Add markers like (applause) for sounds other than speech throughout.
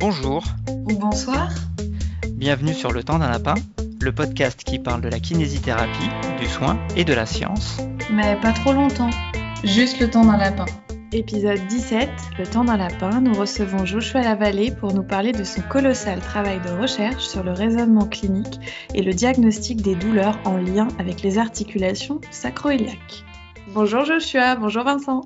Bonjour. Ou bonsoir. Bienvenue sur Le Temps d'un Lapin, le podcast qui parle de la kinésithérapie, du soin et de la science. Mais pas trop longtemps. Juste le temps d'un lapin. Épisode 17, Le temps d'un lapin, nous recevons Joshua Lavallée pour nous parler de son colossal travail de recherche sur le raisonnement clinique et le diagnostic des douleurs en lien avec les articulations sacro-iliaques. Bonjour Joshua, bonjour Vincent.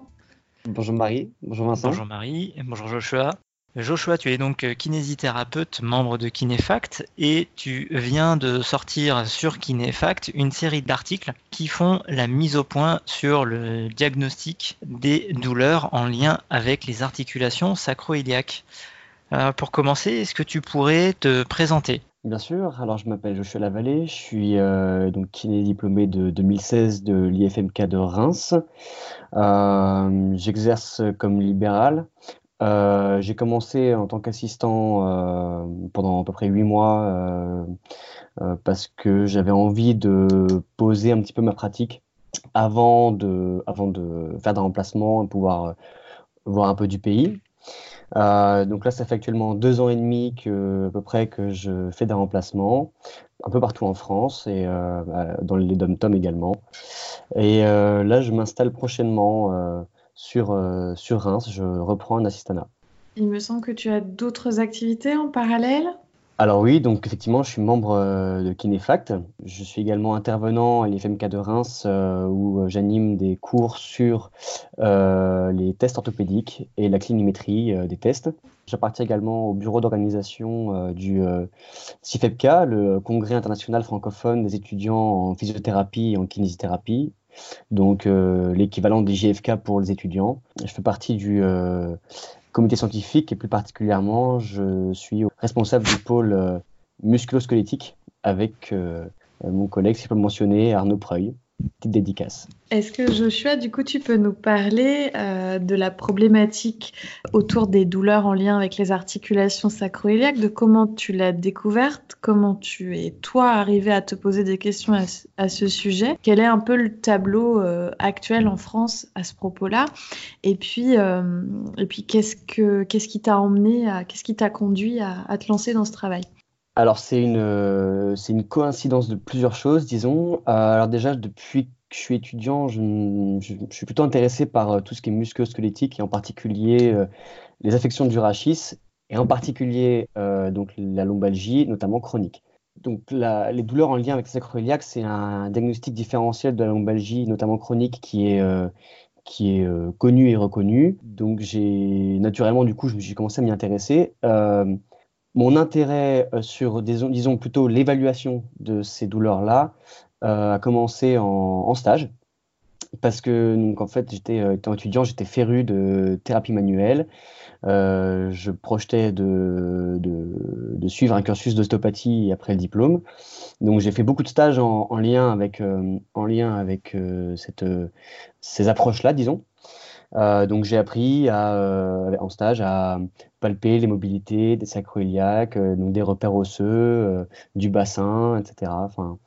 Bonjour Marie, bonjour Vincent. Bonjour Marie, et bonjour Joshua. Joshua, tu es donc kinésithérapeute, membre de Kinéfact, et tu viens de sortir sur Kinéfact une série d'articles qui font la mise au point sur le diagnostic des douleurs en lien avec les articulations sacro-iliaques. Euh, pour commencer, est-ce que tu pourrais te présenter? Bien sûr, alors je m'appelle Joshua Lavallée, je suis euh, donc kiné diplômé de 2016 de l'IFMK de Reims. Euh, j'exerce comme libéral. Euh, j'ai commencé en tant qu'assistant euh, pendant à peu près huit mois euh, parce que j'avais envie de poser un petit peu ma pratique avant de, avant de faire des remplacements et pouvoir voir un peu du pays. donc là, ça fait actuellement deux ans et demi que, à peu près que je fais des remplacements, un peu partout en France et dans les dom-tom également. Et là, je m'installe prochainement sur, euh, sur Reims. Je reprends un assistanat. Il me semble que tu as d'autres activités en parallèle? Alors oui, donc effectivement, je suis membre euh, de Kinéfact. Je suis également intervenant à l'IFMK de Reims euh, où j'anime des cours sur les tests orthopédiques et la clinimétrie des tests. J'appartiens également au bureau d'organisation du CIFEPK, le Congrès international francophone des étudiants en physiothérapie et en kinésithérapie, donc euh, l'équivalent des JFK pour les étudiants. Je fais partie du euh, comité scientifique et plus particulièrement, je suis responsable du pôle euh, musculosquelettique avec mon collègue, si je peux mentionner, Arnaud Preuil petite dédicace. Est-ce que Joshua, du coup, tu peux nous parler euh, de la problématique autour des douleurs en lien avec les articulations sacro-iliaques, de comment tu l'as découverte, comment tu es, toi, arrivé à te poser des questions à, ce sujet, quel est un peu le tableau euh, actuel en France à ce propos-là, et puis, euh, et puis qu'est-ce, que, qu'est-ce qui t'a emmené, qu'est-ce qui t'a conduit à te lancer dans ce travail? Alors, c'est une, euh, une coïncidence de plusieurs choses, disons. Euh, alors déjà, depuis que je suis étudiant, je, suis plutôt intéressé par euh, tout ce qui est musculo-squelettique et en particulier les affections du rachis et en particulier donc la lombalgie, notamment chronique. Donc les douleurs en lien avec le sacroiliac, c'est un diagnostic différentiel de la lombalgie, notamment chronique, qui est qui est connu et reconnu. Donc j'ai naturellement du coup je suis commencé à m'y intéresser mon intérêt euh, sur, disons, plutôt l'évaluation de ces douleurs-là euh, a commencé en, stage. Parce que, donc, en fait, j'étais euh, étudiant, j'étais féru de thérapie manuelle. je projetais de, suivre un cursus d'ostéopathie après le diplôme. Donc, j'ai fait beaucoup de stages en, lien avec, en lien ces approches-là, disons. Euh, donc j'ai appris euh, en stage à palper les mobilités des sacroiliaques, euh, donc des repères osseux, du bassin, etc. Enfin,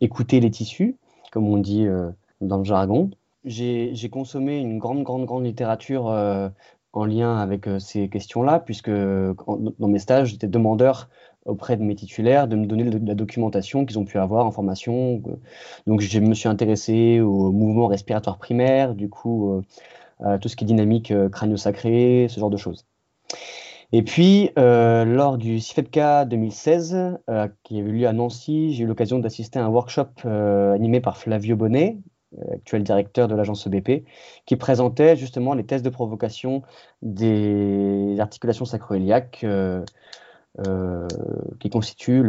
écouter les tissus, comme on dit dans le jargon. J'ai consommé une grande, grande, grande littérature en lien avec ces questions-là, puisque dans mes stages, j'étais demandeur auprès de mes titulaires de me donner la documentation qu'ils ont pu avoir en formation. Donc je me suis intéressé au mouvement respiratoire primaire, du coup euh, tout ce qui est dynamique euh, crânio-sacré, ce genre de choses. Et puis, euh, lors du CIFEPK 2016, qui avait eu lieu à Nancy, j'ai eu l'occasion d'assister à un workshop animé par Flavio Bonnet, actuel directeur de l'agence EBP, qui présentait justement les tests de provocation des articulations sacroiliaques qui constitue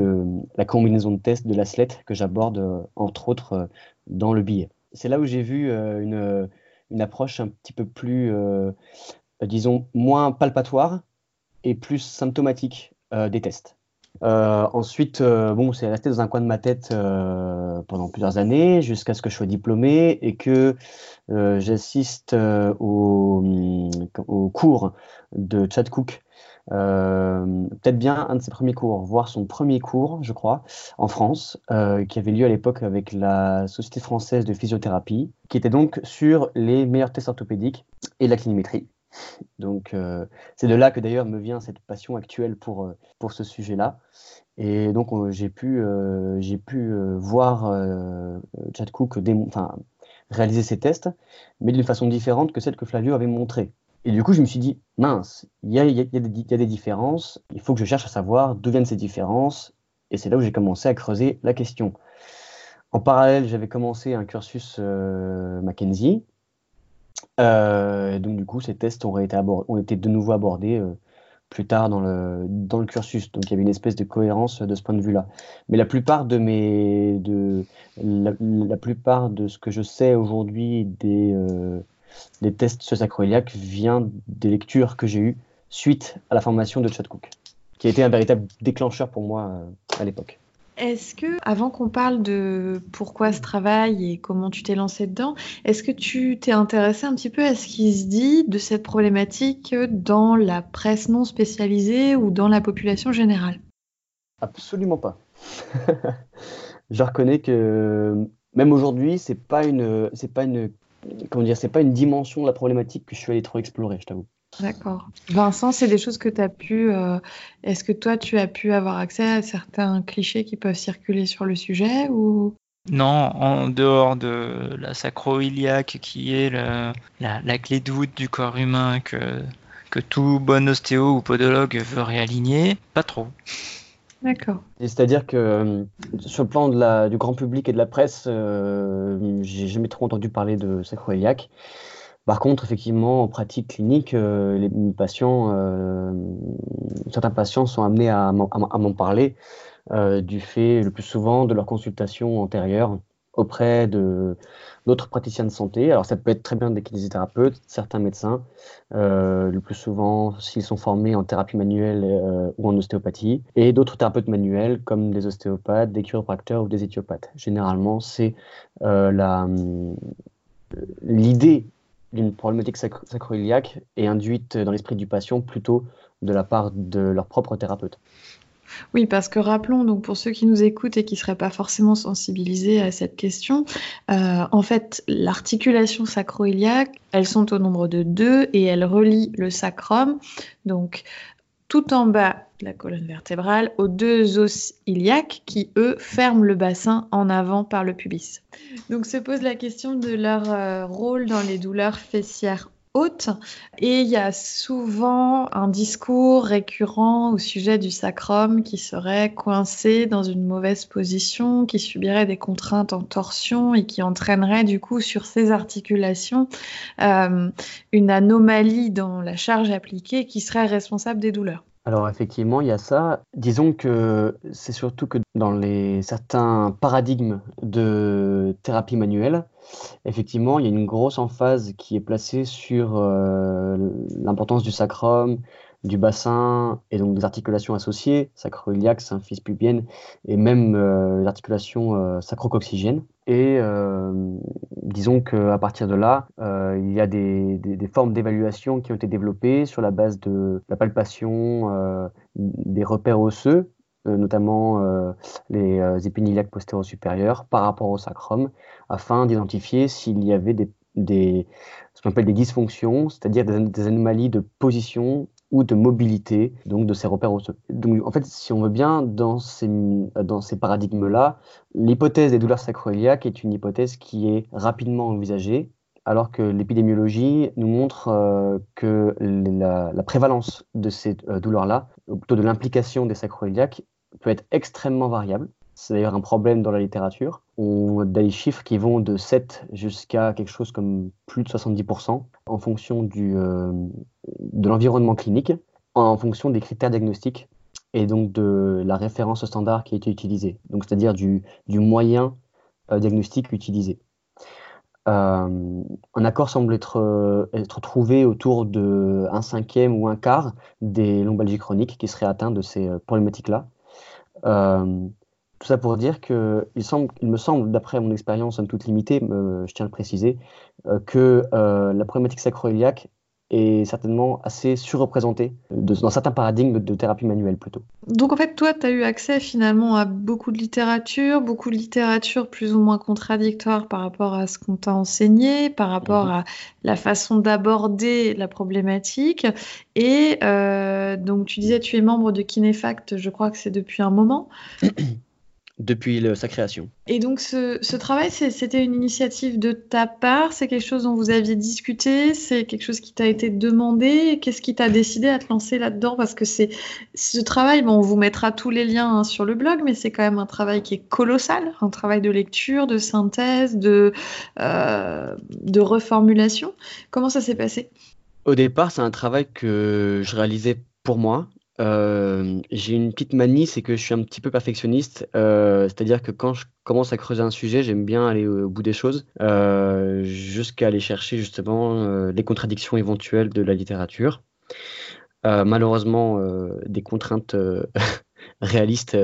la combinaison de tests de l'ASLET que j'aborde euh, entre autres euh, dans le billet. C'est là où j'ai vu une, une, approche un petit peu plus, disons, moins palpatoire et plus symptomatique des tests. Ensuite, bon, c'est resté dans un coin de ma tête pendant plusieurs années, jusqu'à ce que je sois diplômé et que j'assiste au, au, cours de Chad Cook euh, peut-être bien un de ses premiers cours, voire son premier cours, je crois, en France, euh, qui avait lieu à l'époque avec la Société française de physiothérapie, qui était donc sur les meilleurs tests orthopédiques et la clinimétrie. Donc, euh, c'est de là que d'ailleurs me vient cette passion actuelle pour, euh, pour ce sujet-là. Et donc, j'ai pu, j'ai pu voir Chad Cook réaliser ses tests, mais d'une façon différente que celle que Flavio avait montrée. Et du coup, je me suis dit, mince, il y a, y, a, des différences, il faut que je cherche à savoir d'où viennent ces différences. Et c'est là où j'ai commencé à creuser la question. En parallèle, j'avais commencé un cursus euh, Mackenzie. Euh, donc, du coup, ces tests ont été, ont été de nouveau abordés euh, plus tard dans le, dans le cursus. Donc, il y avait une espèce de cohérence de ce point de vue-là. Mais la plupart de mes. De, la, plupart de ce que je sais aujourd'hui des, des tests sur sacroiliac vient des lectures que j'ai eues suite à la formation de Chad Cook, qui a été un véritable déclencheur pour moi à l'époque. Est-ce que, avant qu'on parle de pourquoi ce travail et comment tu t'es lancé dedans, est-ce que tu t'es intéressé un petit peu à ce qui se dit de cette problématique dans la presse non spécialisée ou dans la population générale? Absolument pas. (laughs) Je reconnais que même aujourd'hui, c'est pas une, c'est pas une, comment dire, c'est pas une dimension de la problématique que je suis allé trop explorer, je t'avoue. D'accord. Vincent, c'est des choses que tu as pu. Euh, est-ce que toi, tu as pu avoir accès à certains clichés qui peuvent circuler sur le sujet ou? Non, en dehors de la sacro-iliaque qui est la, clé de voûte du corps humain que, que tout bon ostéo ou podologue veut réaligner, pas trop. D'accord. C'est-à-dire que euh, sur le plan de la, du grand public et de la presse, euh, j'ai jamais trop entendu parler de sacro-iliaque. Par contre, effectivement, en pratique clinique, euh, euh, certains patients sont amenés à, m'en parler euh, du fait le plus souvent de leur consultation antérieure auprès d'autres praticiens de santé. Alors ça peut être très bien des kinésithérapeutes, certains médecins, le plus souvent s'ils sont formés en thérapie manuelle ou en ostéopathie, et d'autres thérapeutes manuels comme des ostéopathes, des chiropracteurs ou des éthiopathes. Généralement, c'est l'idée d'une problématique sacroiliaque est induite dans l'esprit du patient plutôt de la part de leur propre thérapeute. Oui, parce que rappelons, donc pour ceux qui nous écoutent et qui ne seraient pas forcément sensibilisés à cette question, euh, en fait, l'articulation sacroiliaque, elles sont au nombre de deux et elles relient le sacrum, donc tout en bas de la colonne vertébrale aux deux os iliaques qui, eux, ferment le bassin en avant par le pubis. Donc se pose la question de leur euh, rôle dans les douleurs fessières hautes. Et il y a souvent un discours récurrent au sujet du sacrum qui serait coincé dans une mauvaise position, qui subirait des contraintes en torsion et qui entraînerait du coup sur ces articulations euh, une anomalie dans la charge appliquée qui serait responsable des douleurs. Alors effectivement, il y a ça. Disons que c'est surtout que dans les certains paradigmes de thérapie manuelle, effectivement, il y a une grosse emphase qui est placée sur euh, l'importance du sacrum, du bassin et donc des articulations associées, sacroiliaque, symphyse pubienne et même euh, les articulations euh. Et euh, disons qu'à partir de là, il y a des, formes d'évaluation qui ont été développées sur la base de la palpation des repères osseux, notamment les épiniliaques postéro supérieurs par rapport au sacrum, afin d'identifier s'il y avait des, ce qu'on appelle des dysfonctions, c'est-à-dire des, anomalies de position ou de mobilité donc de ces repères osseux. Donc en fait, si on veut bien, dans ces, dans ces paradigmes-là, l'hypothèse des douleurs sacroiliaques est une hypothèse qui est rapidement envisagée, alors que l'épidémiologie nous montre euh, que la, prévalence de ces euh, douleurs-là, ou plutôt de l'implication des sacroiliaques, peut être extrêmement variable. C'est d'ailleurs un problème dans la littérature. On a des chiffres qui vont de 7 jusqu'à quelque chose comme plus de 70% en fonction euh, de l'environnement clinique, en fonction des critères diagnostiques et donc de la référence standard qui a été utilisée, donc c'est-à-dire du, moyen euh, diagnostic utilisé. Euh, un accord semble être, être trouvé autour de cinquième ou un quart des lombalgies chroniques qui seraient atteints de ces problématiques-là. Tout ça pour dire que il, semble, il me semble, d'après mon expérience, somme toute limitée, je tiens à le préciser, euh, que euh, la problématique sacroiliaque est certainement assez surreprésenté dans certains paradigmes de thérapie manuelle plutôt. Donc en fait, toi, tu as eu accès finalement à beaucoup de littérature, beaucoup de littérature plus ou moins contradictoire par rapport à ce qu'on t'a enseigné, par rapport mhm. à la façon d'aborder la problématique. Et euh, donc tu disais, tu es membre de Kinefact, je crois que c'est depuis un moment. (clears throat) depuis sa création. Et donc ce, travail, c'était une initiative de ta part? C'est quelque chose dont vous aviez discuté? C'est quelque chose qui t'a été demandé? Qu'est-ce qui t'a décidé à te lancer là-dedans? Parce que c'est ce travail, bon, on vous mettra tous les liens hein, sur le blog, mais c'est quand même un travail qui est colossal, un travail de lecture, de synthèse, de, euh, de reformulation. Comment ça s'est passé? Au départ, c'est un travail que je réalisais pour moi, euh, j'ai une petite manie, c'est que je suis un petit peu perfectionniste. Euh, c'est-à-dire que quand je commence à creuser un sujet, j'aime bien aller au, bout des choses, euh, jusqu'à aller chercher justement les contradictions éventuelles de la littérature. malheureusement, des contraintes (laughs) réalistes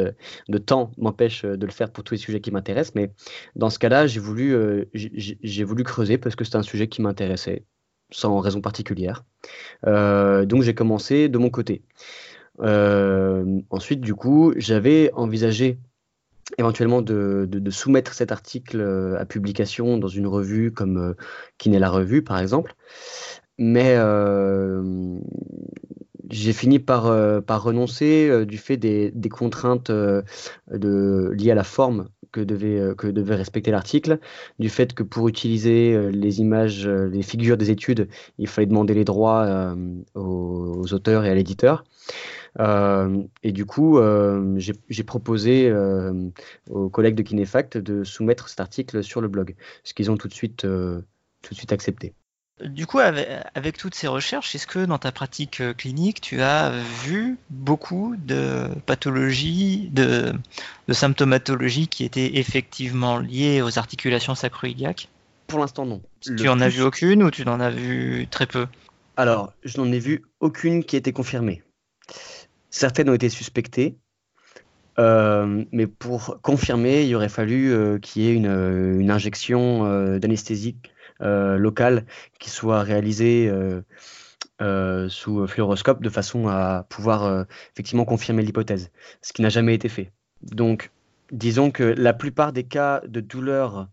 de temps m'empêchent de le faire pour tous les sujets qui m'intéressent. Mais dans ce cas-là, j'ai voulu, j'ai voulu creuser parce que c'est un sujet qui m'intéressait sans raison particulière. donc j'ai commencé de mon côté. Euh, ensuite, du coup, j'avais envisagé éventuellement de, soumettre cet article euh, à publication dans une revue comme euh, Kiné la Revue, par exemple. Mais j'ai fini par, renoncer du fait des, contraintes liées à la forme que devait, que devait respecter l'article, du fait que pour utiliser les images, les figures des études, il fallait demander les droits aux, auteurs et à l'éditeur. Euh, et du coup, euh, j'ai proposé euh, aux collègues de Kinefact de soumettre cet article sur le blog, ce qu'ils ont tout de suite, tout de suite accepté. Du coup, avec, toutes ces recherches, est-ce que dans ta pratique clinique, tu as vu beaucoup de pathologies, de, de symptomatologie qui étaient effectivement liées aux articulations sacroiliaques? Pour l'instant, non. Tu en as vu aucune ou tu en as vu très peu? Alors, je n'en ai vu aucune qui a été confirmée. Certaines ont été suspectées, euh, mais pour confirmer, il aurait fallu euh, qu'il y ait une, euh, injection d'anesthésie locale qui soit réalisée sous fluoroscope de façon à pouvoir effectivement confirmer l'hypothèse, ce qui n'a jamais été fait. Donc, disons que la plupart des cas de douleurs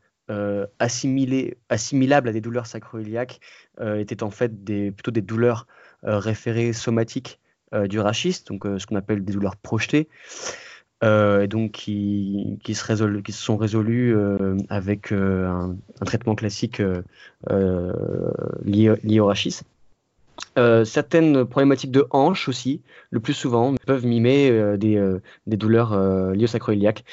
assimilables à des douleurs sacroiliaques étaient en fait plutôt des douleurs référées somatiques du rachis, donc euh, ce qu'on appelle des douleurs projetées, euh, donc qui, qui, se qui se sont résolues avec un, traitement classique lié, lié, au rachis. Certaines problématiques de hanche aussi, le plus souvent, peuvent mimer des, des, douleurs liées au sacroiliac.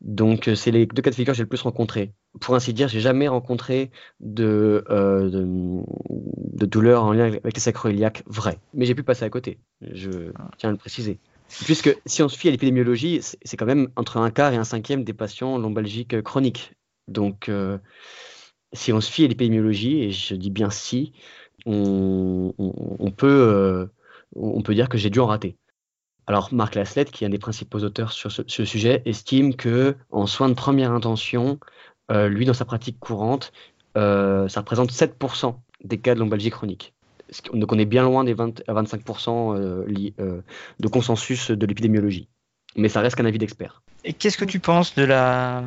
Donc, c'est les deux cas de figure que j'ai le plus rencontrés. Pour ainsi dire, j'ai jamais rencontré de, de, douleurs en lien avec les sacroiliacs vraies. Mais j'ai pu passer à côté je tiens à le préciser. Puisque si on se fie à l'épidémiologie, c'est quand même entre un quart et un cinquième des patients lombalgiques chroniques. Donc, euh, si on se fie à l'épidémiologie, et je dis bien si, on, peut, euh, on peut dire que j'ai dû en rater. Alors, Marc Laslett, qui est un des principaux auteurs sur ce, sujet, estime que en soins de première intention, euh, lui, dans sa pratique courante, ça représente 7% des cas de lombalgie chronique. Donc on est bien loin des 20 à 25% euh, euh, de consensus de l'épidémiologie. Mais ça reste qu'un avis d'expert. Et qu'est-ce que tu penses de la,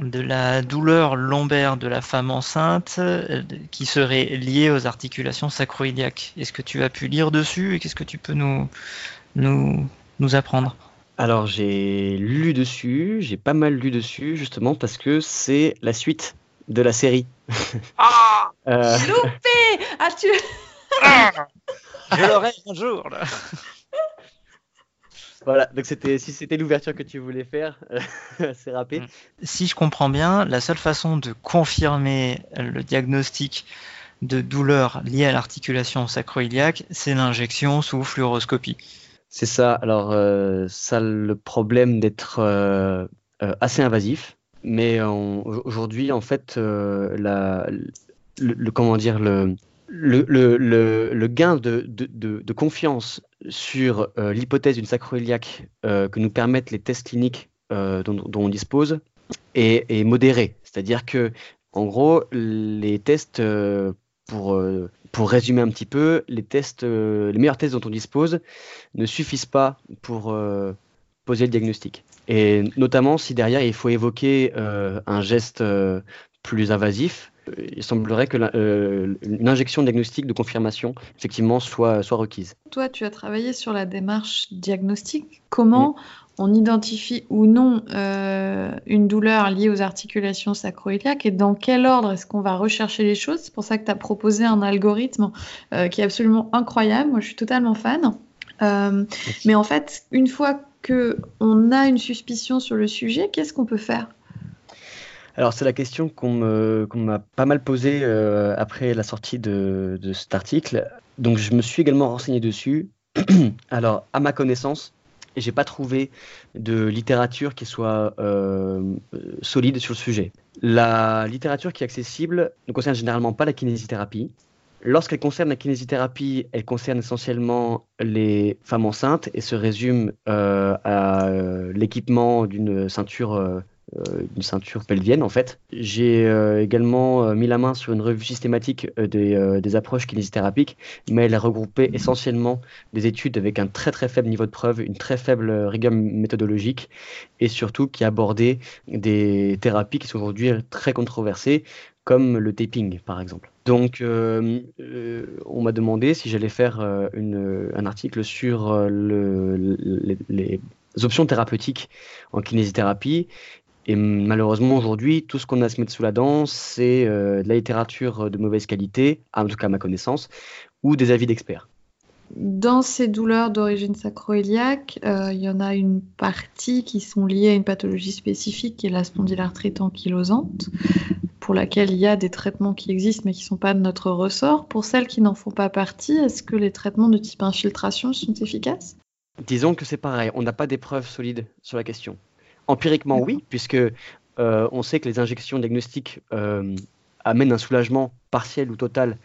de la douleur lombaire de la femme enceinte euh, qui serait liée aux articulations sacroiliaques Est-ce que tu as pu lire dessus et qu'est-ce que tu peux nous, nous, nous apprendre? Alors j'ai lu dessus, j'ai pas mal lu dessus justement parce que c'est la suite de la série. (laughs) Ah euh... Loupé ah, tu... (laughs) (laughs) Je l'aurai un jour. Là. Voilà, donc c'était si c'était l'ouverture que tu voulais faire, (laughs) c'est râpé. Mm. Si je comprends bien, la seule façon de confirmer le diagnostic de douleur liée à l'articulation sacroiliaque, c'est l'injection sous fluoroscopie. C'est ça. Alors, euh, ça a le problème d'être euh, euh, assez invasif, mais aujourd'hui, en fait, la, le, comment dire le le, gain de, confiance sur euh, l'hypothèse d'une sacroiliaque euh, que nous permettent les tests cliniques euh, dont, on dispose est, modéré. C'est-à-dire que, en gros, les tests pour, pour résumer un petit peu, les meilleurs tests dont on dispose ne suffisent pas pour poser le diagnostic. Et notamment si derrière il faut évoquer un geste plus invasif, il semblerait que une injection diagnostique de confirmation effectivement soit, soit requise. Toi, tu as travaillé sur la démarche diagnostique. Comment on identifie ou non euh, une douleur liée aux articulations sacroiliaques et dans quel ordre est-ce qu'on va rechercher les choses? C'est pour ça que tu as proposé un algorithme euh, qui est absolument incroyable. Moi, je suis totalement fan. Euh, mais en fait, une fois qu'on a une suspicion sur le sujet, qu'est-ce qu'on peut faire? Alors c'est la question qu'on m'a pas mal posée après la sortie de, cet article. Donc je me suis également renseigné dessus. (clears throat) Alors à ma connaissance, j'ai pas trouvé de littérature qui soit euh, solide sur le sujet. La littérature qui est accessible ne concerne généralement pas la kinésithérapie. Lorsqu'elle concerne la kinésithérapie, elle concerne essentiellement les femmes enceintes et se résume euh, à euh, l'équipement d'une ceinture euh, une ceinture pelvienne en fait. J'ai euh, également euh, mis la main sur une revue systématique des, approches kinésithérapiques, mais elle a regroupé essentiellement des études avec un très très faible niveau de preuve, une très faible rigueur méthodologique et surtout qui abordait des thérapies qui sont aujourd'hui très controversées comme le taping par exemple. Donc on m'a demandé si j'allais faire un article sur le, les options thérapeutiques en kinésithérapie et malheureusement, aujourd'hui, tout ce qu'on a à se mettre sous la dent, c'est euh, de la littérature de mauvaise qualité, en tout cas à ma connaissance, ou des avis d'experts. Dans ces douleurs d'origine sacroiliaque, euh, il y en a une partie qui sont liées à une pathologie spécifique qui est la spondylarthrite ankylosante, pour laquelle il y a des traitements qui existent mais qui ne sont pas de notre ressort. Pour celles qui n'en font pas partie, est-ce que les traitements de type infiltration sont efficaces? Disons que c'est pareil, on n'a pas d'épreuves solides sur la question. Empiriquement, oui, puisque euh, on sait que les injections diagnostiques euh, amènent un soulagement partiel ou total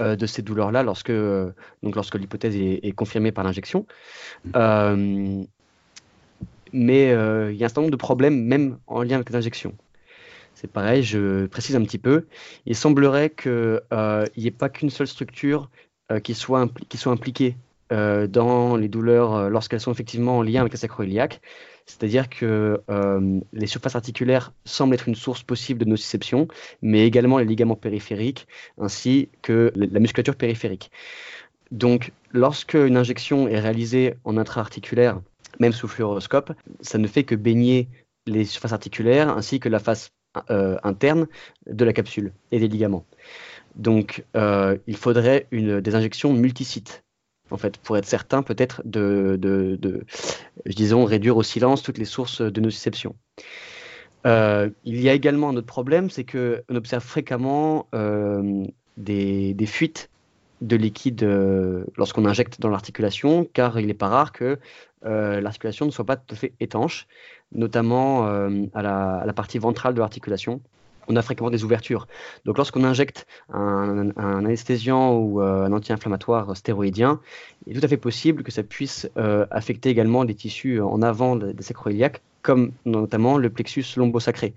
euh, de ces douleurs-là lorsque, donc lorsque l'hypothèse est, confirmée par l'injection. mais il y a un certain nombre de problèmes, même en lien avec les injections. C'est pareil, je précise un petit peu. Il semblerait qu'il n'y ait pas qu'une seule structure qui, soit qui soit impliquée dans les douleurs lorsqu'elles sont effectivement en lien avec la sacroiliaque. C'est-à-dire que euh, les surfaces articulaires semblent être une source possible de nociception, mais également les ligaments périphériques ainsi que la musculature périphérique. Donc, lorsque une injection est réalisée en intra-articulaire, même sous fluoroscope, ça ne fait que baigner les surfaces articulaires ainsi que la face euh, interne de la capsule et des ligaments. Donc, euh, il faudrait des injections multisites en fait, pour être certain peut-être de, disons, réduire au silence toutes les sources de nociception. Euh, il y a également un autre problème, c'est qu'on observe fréquemment euh, des, fuites de liquide euh, lorsqu'on injecte dans l'articulation, car il n'est pas rare que euh, l'articulation ne soit pas tout à fait étanche, notamment à, la, partie ventrale de l'articulation on a fréquemment des ouvertures. Donc lorsqu'on injecte un, anesthésiant ou euh, un anti-inflammatoire stéroïdien, il est tout à fait possible que ça puisse euh, affecter également des tissus en avant des sacroiliaques, comme notamment le plexus lombosacré.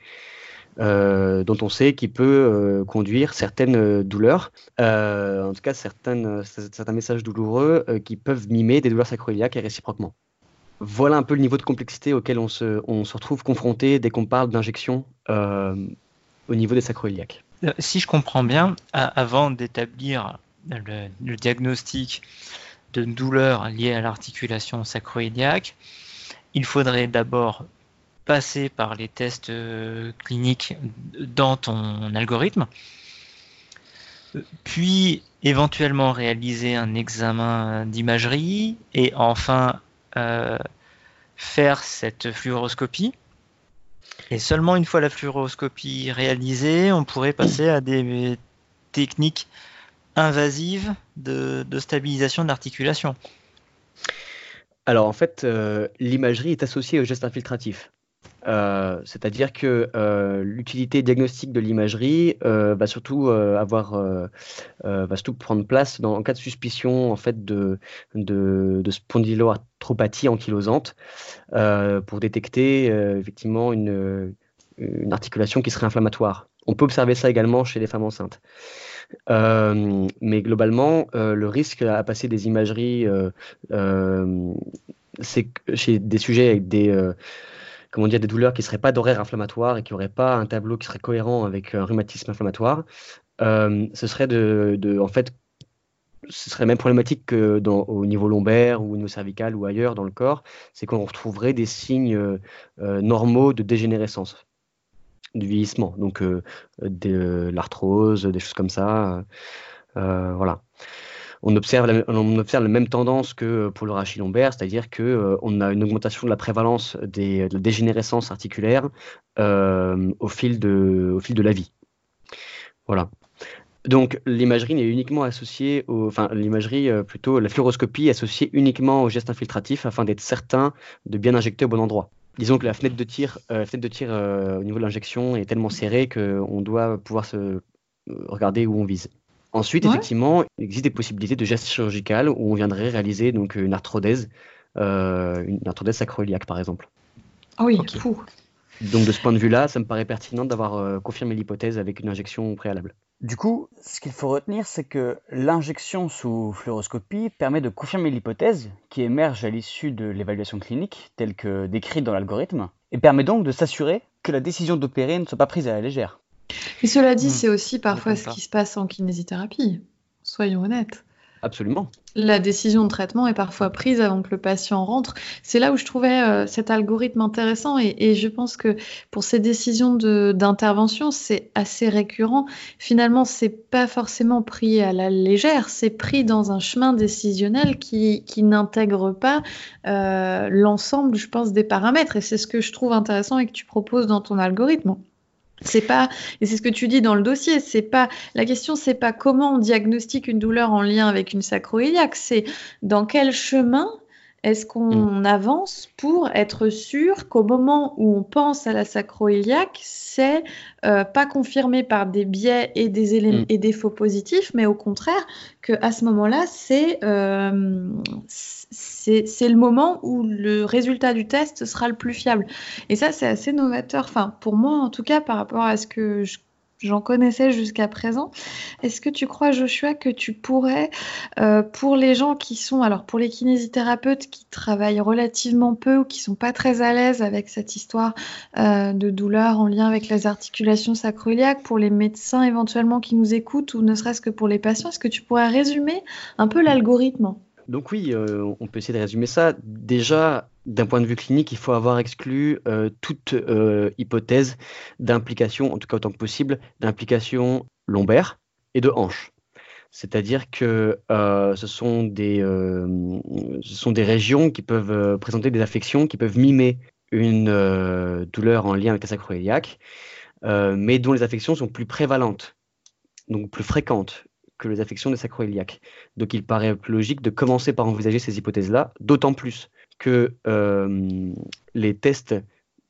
Euh, dont on sait qu'il peut conduire certaines douleurs, en tout cas certains messages douloureux qui peuvent mimer des douleurs sacroiliaques et réciproquement. Voilà un peu le niveau de complexité auquel on se retrouve confronté dès qu'on parle d'injection au niveau des sacroiliaques. Euh, si je comprends bien, avant d'établir le, diagnostic de douleur liée à l'articulation sacroiliaque, il faudrait d'abord passer par les tests euh, cliniques dans ton algorithme, puis éventuellement réaliser un examen d'imagerie et enfin euh, faire cette fluoroscopie et seulement une fois la fluoroscopie réalisée, on pourrait passer à des techniques invasives de, stabilisation de. Alors en fait, euh, l'imagerie est associée au geste infiltratif. Euh, c'est-à-dire que euh, l'utilité diagnostique de l'imagerie euh, va surtout prendre place en cas de suspicion en fait de, spondyloarthropathie ankylosante pour détecter effectivement une, articulation qui serait inflammatoire. On peut observer ça également chez les femmes enceintes. Mais globalement, le risque à passer des imageries, c'est chez des sujets avec des, comment dire, des douleurs qui ne seraient pas d'horaire inflammatoire et qui n'auraient pas un tableau qui serait cohérent avec un rhumatisme inflammatoire, ce serait de, en fait, ce serait même problématique que dans, au niveau lombaire ou au niveau cervical ou ailleurs dans le corps, c'est qu'on retrouverait des signes euh, normaux de dégénérescence, du vieillissement, donc euh, de l'arthrose, des choses comme ça. Euh, voilà. On observe, la, la même tendance que pour le rachis lombaire, c'est-à-dire qu'on a une augmentation de la prévalence des, de la dégénérescence articulaire au, fil de, au fil de la vie. Voilà. Donc l'imagerie n'est uniquement associée au, enfin l'imagerie euh, plutôt la fluoroscopie est associée uniquement au geste infiltratif afin d'être certain de bien injecter au bon endroit. Disons que la fenêtre de tir, euh, fenêtre de tir euh, au niveau de l'injection est tellement serrée qu'on doit pouvoir se regarder où on vise. Ensuite, effectivement, il existe des possibilités de gestes chirurgical où on viendrait réaliser donc une arthrodèse, une arthrodèse sacroiliaque par exemple. Ah oui, fou. Donc de ce point de vue-là, ça me paraît pertinent d'avoir confirmé l'hypothèse avec une injection préalable. Du coup, ce qu'il faut retenir, c'est que l'injection sous fluoroscopie permet de confirmer l'hypothèse qui émerge à l'issue de l'évaluation clinique, telle que décrite dans l'algorithme, et permet donc de s'assurer que la décision d'opérer ne soit pas prise à la légère. Et cela dit, hmm. c'est aussi parfois ce qui se passe en kinésithérapie. Soyons honnêtes. Absolument. La décision de traitement est parfois prise avant que le patient rentre. C'est là où je trouvais euh, cet algorithme intéressant et, je pense que pour ces décisions d'intervention, c'est assez récurrent. Finalement, c'est pas forcément pris à la légère, c'est pris dans un chemin décisionnel qui, n'intègre pas euh, l'ensemble, je pense, des paramètres. Et c'est ce que je trouve intéressant et que tu proposes dans ton algorithme. C'est pas, et c'est ce que tu dis dans le dossier, c'est pas, la question c'est pas comment on diagnostique une douleur en lien avec une sacroiliaque, c'est dans quel chemin est-ce qu'on mm. avance pour être sûr qu'au moment où on pense à la sacroiliaque, c'est euh, pas confirmé par des biais et des éléments mm. et des faux positifs, mais au contraire que à ce moment-là, c'est euh, c'est le moment où le résultat du test sera le plus fiable. Et ça, c'est assez novateur, enfin pour moi en tout cas par rapport à ce que je j'en connaissais jusqu'à présent. Est-ce que tu crois, Joshua, que tu pourrais, euh, pour les gens qui sont, alors pour les kinésithérapeutes qui travaillent relativement peu ou qui sont pas très à l'aise avec cette histoire euh, de douleur en lien avec les articulations sacroiliaques, pour les médecins éventuellement qui nous écoutent ou ne serait-ce que pour les patients, est-ce que tu pourrais résumer un peu l'algorithme? Donc oui, euh, on peut essayer de résumer ça. Déjà, d'un point de vue clinique, il faut avoir exclu euh, toute euh, hypothèse d'implication, en tout cas autant que possible, d'implication lombaire et de hanche. C'est-à-dire que ce, sont des, régions qui peuvent présenter des affections, qui peuvent mimer une douleur en lien avec la sacroiliaque, mais dont les affections sont plus prévalentes, donc plus fréquentes que les affections des sacroiliaques. Donc il paraît logique de commencer par envisager ces hypothèses-là, d'autant plus que euh, les tests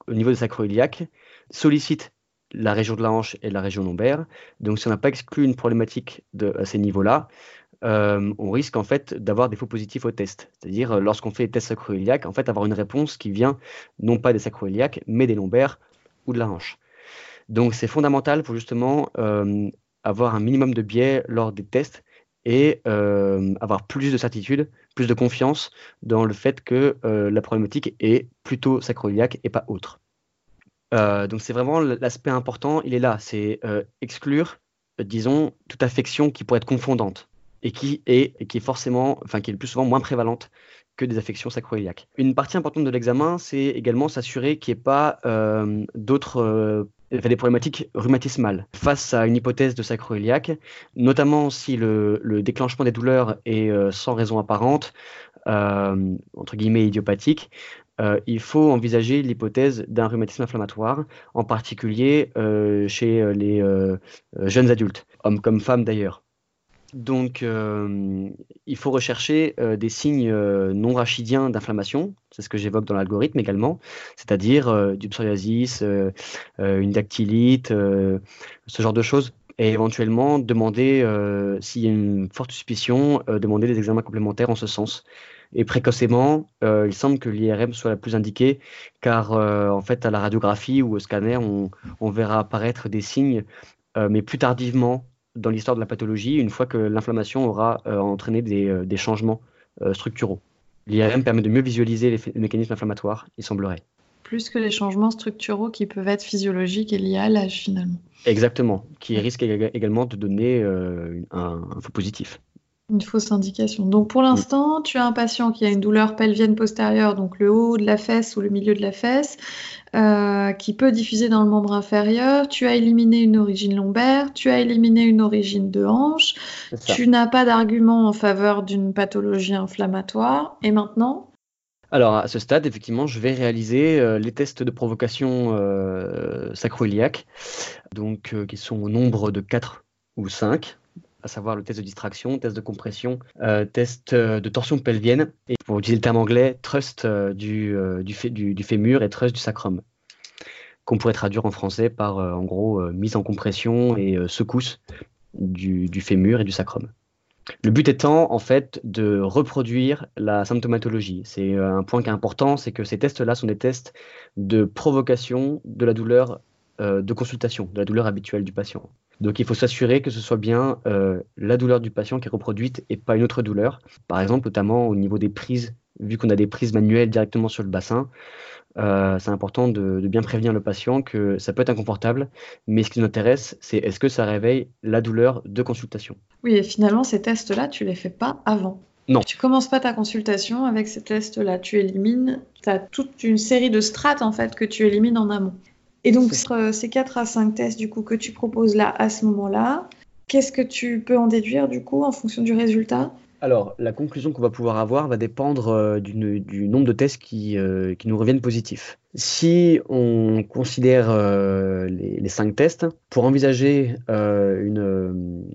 au niveau des sacroiliaques sollicitent la région de la hanche et la région lombaire. Donc si on n'a pas exclu une problématique de, à ces niveaux-là, euh, on risque en fait d'avoir des faux positifs au test. C'est-à-dire euh, lorsqu'on fait les tests sacroiliaques, en fait avoir une réponse qui vient non pas des sacroiliaques, mais des lombaires ou de la hanche. Donc c'est fondamental pour justement avoir un minimum de biais lors des tests et euh, avoir plus de certitude, plus de confiance dans le fait que euh, la problématique est plutôt sacroiliaque et pas autre. Euh, donc c'est vraiment l'aspect important, il est là, c'est exclure, disons, toute affection qui pourrait être confondante et qui est, et qui est forcément, enfin qui est le plus souvent moins prévalente que des affections sacroiliaques. Une partie importante de l'examen, c'est également s'assurer qu'il n'y ait pas d'autres des problématiques rhumatismales face à une hypothèse de sacroiliaque, notamment si le, déclenchement des douleurs est euh, sans raison apparente, euh, entre guillemets idiopathique, euh, il faut envisager l'hypothèse d'un rhumatisme inflammatoire, en particulier chez les jeunes adultes, hommes comme femmes d'ailleurs. Donc, euh, il faut rechercher euh, des signes euh, non rachidiens d'inflammation, c'est ce que j'évoque dans l'algorithme également, c'est-à-dire du psoriasis, une dactylite, ce genre de choses. Et éventuellement, demander, s'il y a une forte suspicion, demander des examens complémentaires en ce sens. et précocement, il semble que l'IRM soit la plus indiquée, car en fait, à la radiographie ou au scanner, on, on verra apparaître des signes, mais plus tardivement dans l'histoire de la pathologie, une fois que l'inflammation aura entraîné des, des changements structuraux. L'IRM permet de mieux visualiser les mécanismes inflammatoires, il semblerait plus que les changements structuraux qui peuvent être physiologiques et liés à l'âge finalement. Exactement, qui risquent également de donner euh, un, faux positif. Une fausse indication. Donc pour l'instant, tu as un patient qui a une douleur pelvienne postérieure, donc le haut de la fesse ou le milieu de la fesse, euh, qui peut diffuser dans le membre inférieur. Tu as éliminé une origine lombaire, tu as éliminé une origine de hanche. Tu n'as pas d'argument en faveur d'une pathologie inflammatoire. Et maintenant, alors à ce stade, effectivement, je vais réaliser euh, les tests de provocation euh, sacroiliaque, donc euh, qui sont au nombre de 4 ou 5, à savoir le test de distraction, test de compression, test de torsion pelvienne, et pour utiliser le terme anglais, thrust du, du, fémur et thrust du sacrum, qu'on pourrait traduire en français par en gros mise en compression et secousse du, fémur et du sacrum. Le but étant, en fait, de reproduire la symptomatologie. C'est euh, un point qui est important, c'est que ces tests-là sont des tests de provocation de la douleur euh, de consultation, de la douleur habituelle du patient. Donc il faut s'assurer que ce soit bien euh, la douleur du patient qui est reproduite et pas une autre douleur. Par exemple, notamment au niveau des prises, vu qu'on a des prises manuelles directement sur le bassin, euh, c'est important de, bien prévenir le patient que ça peut être inconfortable, mais ce qui nous intéresse, c'est est-ce que ça réveille la douleur de consultation? Oui, et finalement, ces tests-là, tu les fais pas avant. Non. Tu commences pas ta consultation avec ces tests-là. Tu élimines, tu as toute une série de strates en fait que tu élimines en amont. Et donc, ces 4 à 5 tests du coup que tu proposes là à ce moment-là, qu'est-ce que tu peux en déduire du coup en fonction du résultat? Alors, la conclusion qu'on va pouvoir avoir va dépendre euh, du nombre de tests qui, euh, qui, nous reviennent positifs. Si on considère euh, les, les, cinq tests, pour envisager une,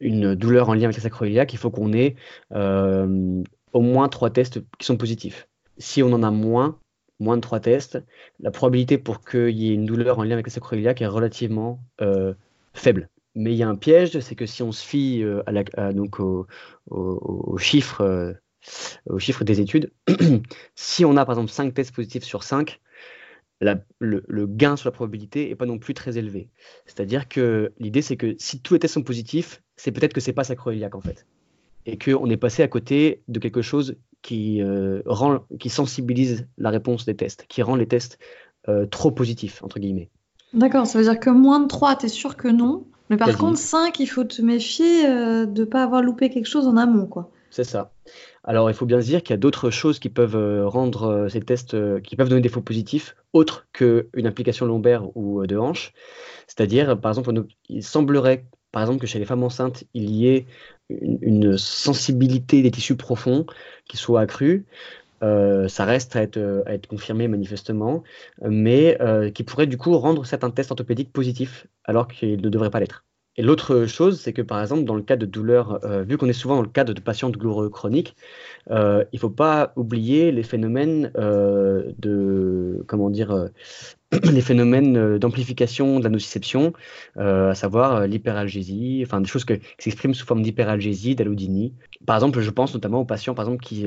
une, douleur en lien avec la sacroiliaque, il faut qu'on ait au moins trois tests qui sont positifs. Si on en a moins, moins de trois tests, la probabilité pour qu'il y ait une douleur en lien avec la sacroiliaque est relativement faible. Mais il y a un piège, c'est que si on se fie euh, à la, donc aux chiffres, euh, chiffres des études, (clears throat) si on a par exemple 5 tests positifs sur 5, le, gain sur la probabilité n'est pas non plus très élevé. C'est-à-dire que l'idée, c'est que si tous les tests sont positifs, c'est peut-être que c'est pas sacroiliaque en fait. Et qu'on est passé à côté de quelque chose qui, euh, rend, qui sensibilise la réponse des tests, qui rend les tests trop positifs, entre guillemets. D'accord, ça veut dire que moins de 3, tu es sûr que non mais par contre, 5, il faut te méfier euh, de ne pas avoir loupé quelque chose en amont. quoi. C'est ça. Alors, il faut bien se dire qu'il y a d'autres choses qui peuvent euh, rendre euh, ces tests, qui peuvent donner des faux positifs, autres qu'une implication lombaire ou de hanche. C'est-à-dire, par exemple, il semblerait, par exemple, que chez les femmes enceintes, il y ait une, sensibilité des tissus profonds qui soit accrue. ça reste à être, à être, confirmé manifestement, mais qui pourrait du coup rendre certains tests orthopédiques positifs alors qu'il ne devrait pas l'être. Et l'autre chose, c'est que par exemple, dans le cas de douleurs, euh, vu qu'on est souvent dans le cadre de patients douloureux chroniques, euh, il ne faut pas oublier les phénomènes euh, de, comment dire, (clears throat) les phénomènes d'amplification de la nociception, à savoir l'hyperalgésie, enfin des choses qui s'expriment sous forme d'hyperalgésie, d'allodynie. Par exemple, je pense notamment aux patients, par exemple, qui,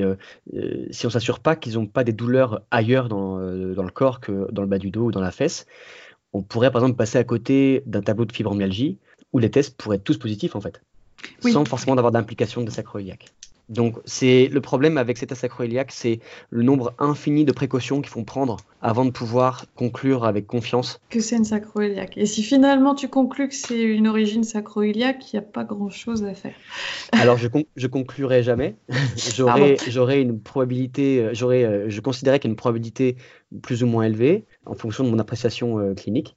si on s'assure pas qu'ils n'ont pas des douleurs ailleurs dans, dans le corps que dans le bas du dos ou dans la fesse, on pourrait par exemple passer à côté d'un tableau de fibromyalgie où les tests pourraient être tous positifs en fait, sans forcément d'avoir d'implication de sacroiliaque. Donc c'est le problème avec cet sacroiliaque, c'est le nombre infini de précautions qu'il faut prendre avant de pouvoir conclure avec confiance que c'est une sacroiliaque. Et si finalement tu conclus que c'est une origine sacroiliaque, il n'y a pas grand-chose à faire. (laughs) Alors je, je conclurai jamais. (laughs) j'aurais une probabilité, euh, j'aurais, euh, je considérais qu'il y a une probabilité plus ou moins élevée en fonction de mon appréciation euh, clinique.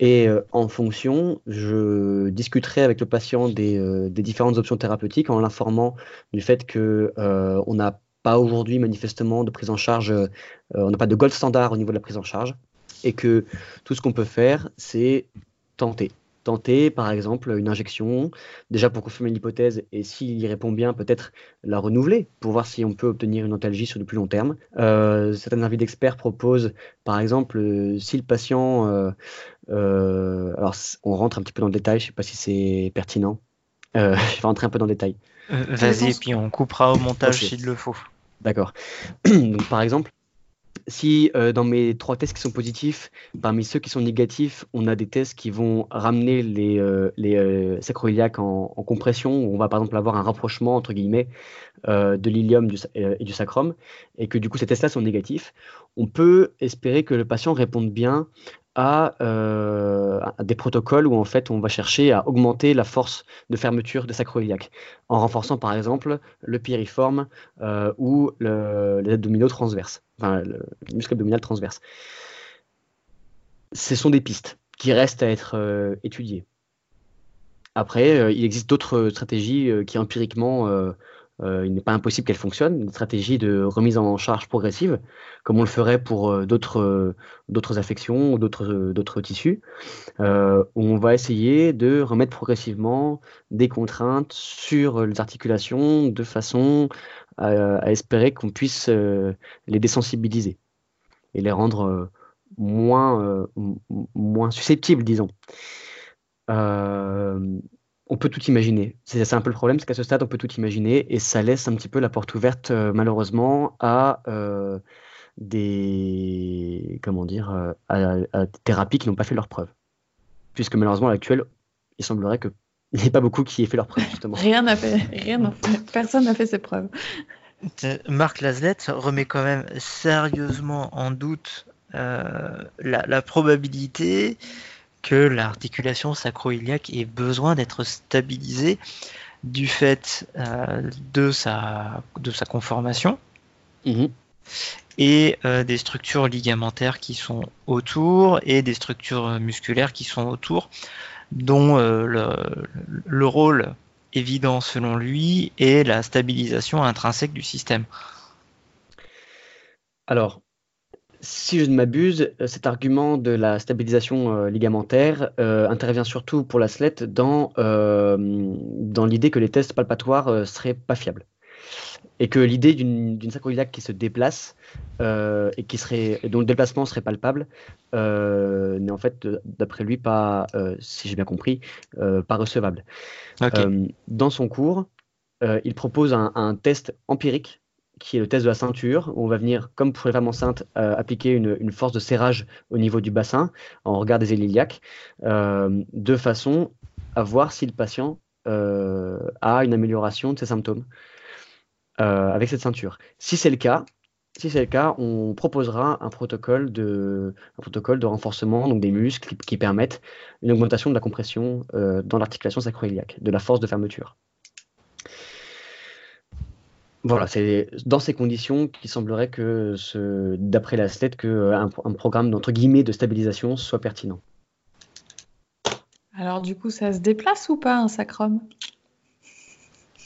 Et euh, en fonction, je discuterai avec le patient des, euh, des différentes options thérapeutiques en l'informant du fait que on n'a pas aujourd'hui manifestement de prise en charge, on n'a pas de gold standard au niveau de la prise en charge, et que tout ce qu'on peut faire, c'est tenter tenter par exemple une injection, déjà pour confirmer l'hypothèse et s'il y répond bien, peut-être la renouveler pour voir si on peut obtenir une antalgie sur le plus long terme. Euh, certains avis d'experts proposent par exemple euh, si le patient, euh, alors on rentre un petit peu dans le détail, je ne sais pas si c'est pertinent, (laughs) je vais rentrer un peu dans le détail. Vas-y, et puis on coupera au montage s'il le faut. D'accord. (clears throat) Donc, par exemple, si euh, dans mes trois tests qui sont positifs, parmi ceux qui sont négatifs, on a des tests qui vont ramener les, euh, les euh, sacroiliacs en, en, compression, on va par exemple avoir un rapprochement entre guillemets de l'ilium et du sacrum, et que du coup ces tests-là sont négatifs, on peut espérer que le patient réponde bien euh, à, des protocoles où en fait on va chercher à augmenter la force de fermeture de sacroiliac en renforçant par exemple le piriforme euh, ou le, les abdominaux transverses, enfin le, muscle abdominal transverse. Ce sont des pistes qui restent à être euh, étudiées. Après, il existe d'autres stratégies qui empiriquement euh, il n'est pas impossible qu'elle fonctionne, une stratégie de remise en charge progressive, comme on le ferait pour euh, d'autres euh, d'autres affections ou d'autres d'autres tissus, où on va essayer de remettre progressivement des contraintes sur les articulations de façon à, espérer qu'on puisse les désensibiliser et les rendre moins susceptibles, disons on peut tout imaginer. C'est un peu le problème, c'est qu'à ce stade, on peut tout imaginer et ça laisse un petit peu la porte ouverte, euh, malheureusement, à euh, des comment dire, euh, à, thérapies qui n'ont pas fait leur preuve. Puisque malheureusement, à l'actuel, il semblerait qu'il (laughs) n'y ait pas beaucoup qui aient fait leur preuve, justement. rien n'a fait, rien fait, personne n'a fait ses preuves. Marc Lazlette remet quand même sérieusement en doute la, la, probabilité que l'articulation sacro-iliaque ait besoin d'être stabilisée du fait euh, de, sa, de sa conformation mhm. et euh, des structures ligamentaires qui sont autour et des structures musculaires qui sont autour, dont euh, le, le, rôle évident selon lui est la stabilisation intrinsèque du système. Alors, si je ne m'abuse, euh, cet argument de la stabilisation euh, ligamentaire euh, intervient surtout pour la slette dans, dans l'idée que les tests palpatoires seraient pas fiables. Et que l'idée d'une sacroiliaque qui se déplace et qui serait, dont le déplacement serait palpable n'est en fait, d'après lui, pas, si j'ai bien compris, pas recevable. dans son cours, il propose un test empirique qui est le test de la ceinture, où on va venir, comme pour les femmes enceintes, euh, appliquer une, force de serrage au niveau du bassin, en regard des iliaques, euh, de façon à voir si le patient euh, a une amélioration de ses symptômes avec cette ceinture. Si c'est le cas, si c'est le cas, on proposera un protocole de, un protocole de renforcement donc des muscles qui, permettent une augmentation de la compression dans l'articulation sacroiliaque, de la force de fermeture. Voilà, c'est dans ces conditions qu'il semblerait que, d'après la SLED, qu'un un programme d'entre guillemets de stabilisation soit pertinent. Alors du coup, ça se déplace ou pas un sacrum?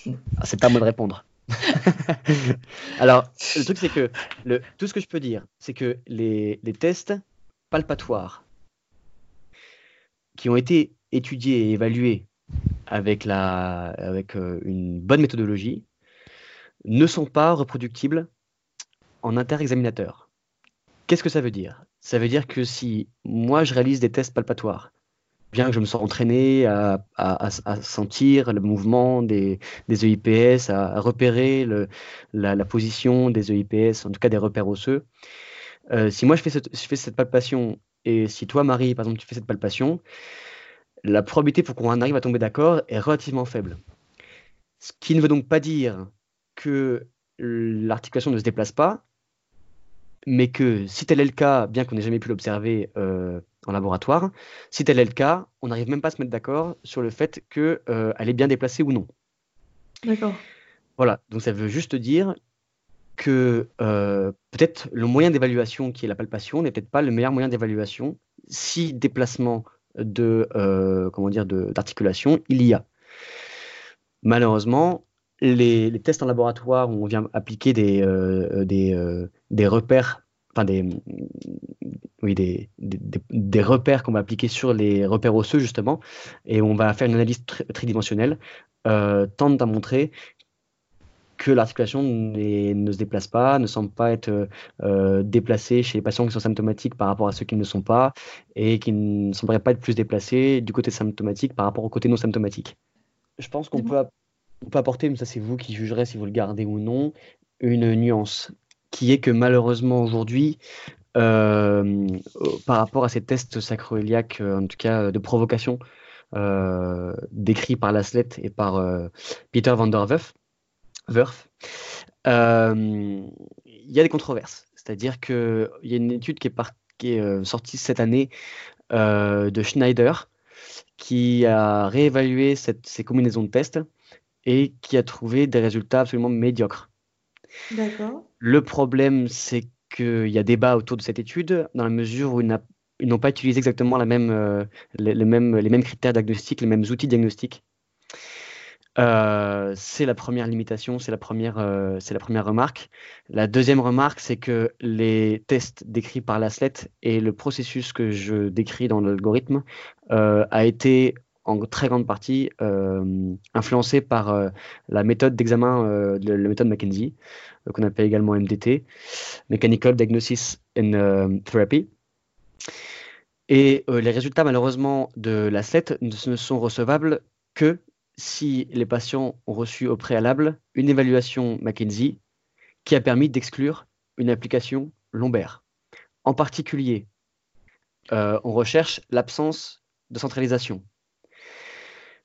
Ah, C'est pas à moi de répondre. (laughs) Alors, le truc, c'est que le, tout ce que je peux dire, c'est que les, tests palpatoires qui ont été étudiés et évalués avec, la, avec euh, une bonne méthodologie ne sont pas reproductibles en interexaminateur. Qu'est-ce que ça veut dire? Ça veut dire que si moi je réalise des tests palpatoires, bien que je me sois entraîné à, sentir le mouvement des, EIPS, à, repérer la, position des EIPS, en tout cas des repères osseux, euh, si moi je fais, je fais cette palpation et si toi Marie par exemple tu fais cette palpation, la probabilité pour qu'on arrive à tomber d'accord est relativement faible. Ce qui ne veut donc pas dire que l'articulation ne se déplace pas, mais que si tel est le cas, bien qu'on n'ait jamais pu l'observer euh, en laboratoire, si tel est le cas, on n'arrive même pas à se mettre d'accord sur le fait qu'elle euh, est bien déplacée ou non. D'accord. Voilà, donc ça veut juste dire que euh, peut-être le moyen d'évaluation qui est la palpation n'est peut-être pas le meilleur moyen d'évaluation si déplacement de comment dire d'articulation il y a. Malheureusement, les, tests en laboratoire où on vient appliquer des, euh, des, euh, des, repères, enfin des, oui, des, des, repères qu'on va appliquer sur les repères osseux justement, et on va faire une analyse tridimensionnelle, euh, tente à montrer que l'articulation ne se déplace pas, ne semble pas être euh, déplacée chez les patients qui sont symptomatiques par rapport à ceux qui ne le sont pas, et qui ne sembleraient pas être plus déplacés du côté symptomatique par rapport au côté non symptomatique. Je pense qu'on peut on peut apporter, mais ça c'est vous qui jugerez si vous le gardez ou non, une nuance, qui est que malheureusement aujourd'hui, euh, par rapport à ces tests sacroiliaques, en tout cas de provocation, décrits par Laslet et par Peter van der Werf, il y a des controverses. C'est-à-dire qu'il y a une étude qui est, sortie cette année de Schneider qui a réévalué ces combinaisons de tests et qui a trouvé des résultats absolument médiocres. D'accord. Le problème, c'est qu'il y a débat autour de cette étude dans la mesure où ils n'ont pas utilisé exactement la même, euh, les, mêmes, les mêmes critères diagnostiques, les mêmes outils diagnostiques. Euh, c'est la première limitation, c'est la première, euh, c'est la première remarque. La deuxième remarque, c'est que les tests décrits par l'ASLET et le processus que je décris dans l'algorithme a été en très grande partie euh, influencé par euh, la méthode d'examen, euh, de la méthode McKenzie, qu'on appelle également MDT, Mechanical Diagnosis and Therapy. Et les résultats, malheureusement, de la SLET ne sont recevables que si les patients ont reçu au préalable une évaluation McKenzie qui a permis d'exclure une application lombaire. En particulier, on recherche l'absence de centralisation.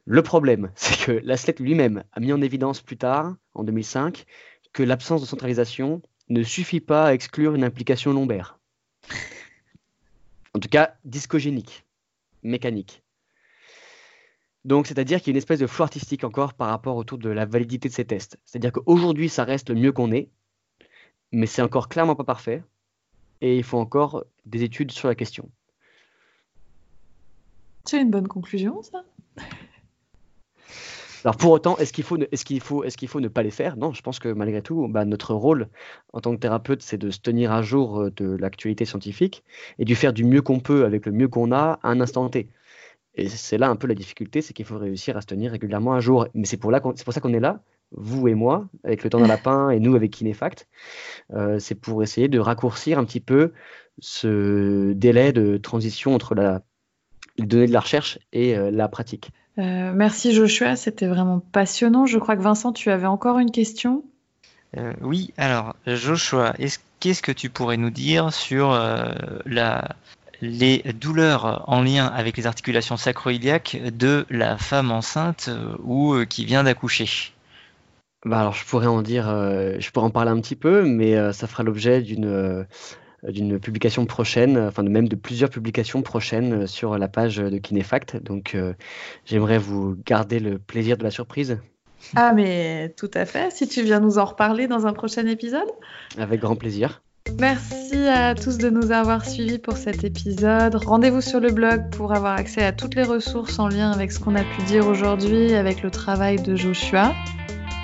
Le problème, (laughs) c'est que l'ASLET lui-même a mis en évidence plus tard, en 2005, que l'absence de centralisation ne suffit pas à exclure une implication lombaire. En tout cas, discogénique, mécanique. Donc, c'est-à-dire qu'il y a une espèce de flou artistique encore par rapport autour de la validité de ces tests. C'est-à-dire qu'aujourd'hui, ça reste le mieux qu'on ait, mais c'est encore clairement pas parfait, et il faut encore des études sur la question. C'est une bonne conclusion, ça? Alors pour autant, est-ce qu'il faut, est-ce qu'il faut, est-ce qu'il faut ne pas les faire? Non, je pense que malgré tout, bah, notre rôle en tant que thérapeute, c'est de se tenir à jour euh, de l'actualité scientifique et de faire du mieux qu'on peut avec le mieux qu'on a à un instant T. Et c'est là un peu la difficulté, c'est qu'il faut réussir à se tenir régulièrement à jour. Mais c'est pour, ça qu'on est là, vous et moi, avec le temps d'un lapin et nous avec Kinefact. Euh, c'est pour essayer de raccourcir un petit peu ce délai de transition entre les données de la recherche et euh, la pratique. Euh, merci Joshua, c'était vraiment passionnant. Je crois que Vincent, tu avais encore une question? Euh, oui, alors Joshua, qu'est-ce que tu pourrais nous dire sur euh, la, les douleurs en lien avec les articulations sacroiliaques de la femme enceinte ou qui vient d'accoucher? Bah alors je pourrais en dire, je pourrais en parler un petit peu, mais ça fera l'objet d'une d'une publication prochaine, enfin même de plusieurs publications prochaines sur la page de Kinefact. Donc euh, j'aimerais vous garder le plaisir de la surprise. Ah mais tout à fait, si tu viens nous en reparler dans un prochain épisode. Avec grand plaisir. Merci à tous de nous avoir suivis pour cet épisode. Rendez-vous sur le blog pour avoir accès à toutes les ressources en lien avec ce qu'on a pu dire aujourd'hui, avec le travail de Joshua.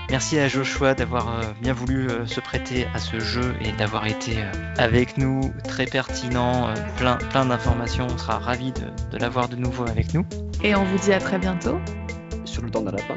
Merci à Joshua d'avoir euh, bien voulu euh, se prêter à ce jeu et d'avoir été euh, avec nous, très pertinent, plein, plein d'informations. On sera ravis de, de l'avoir de nouveau avec nous. Et on vous dit à très bientôt. Sur le temps d'un lapin.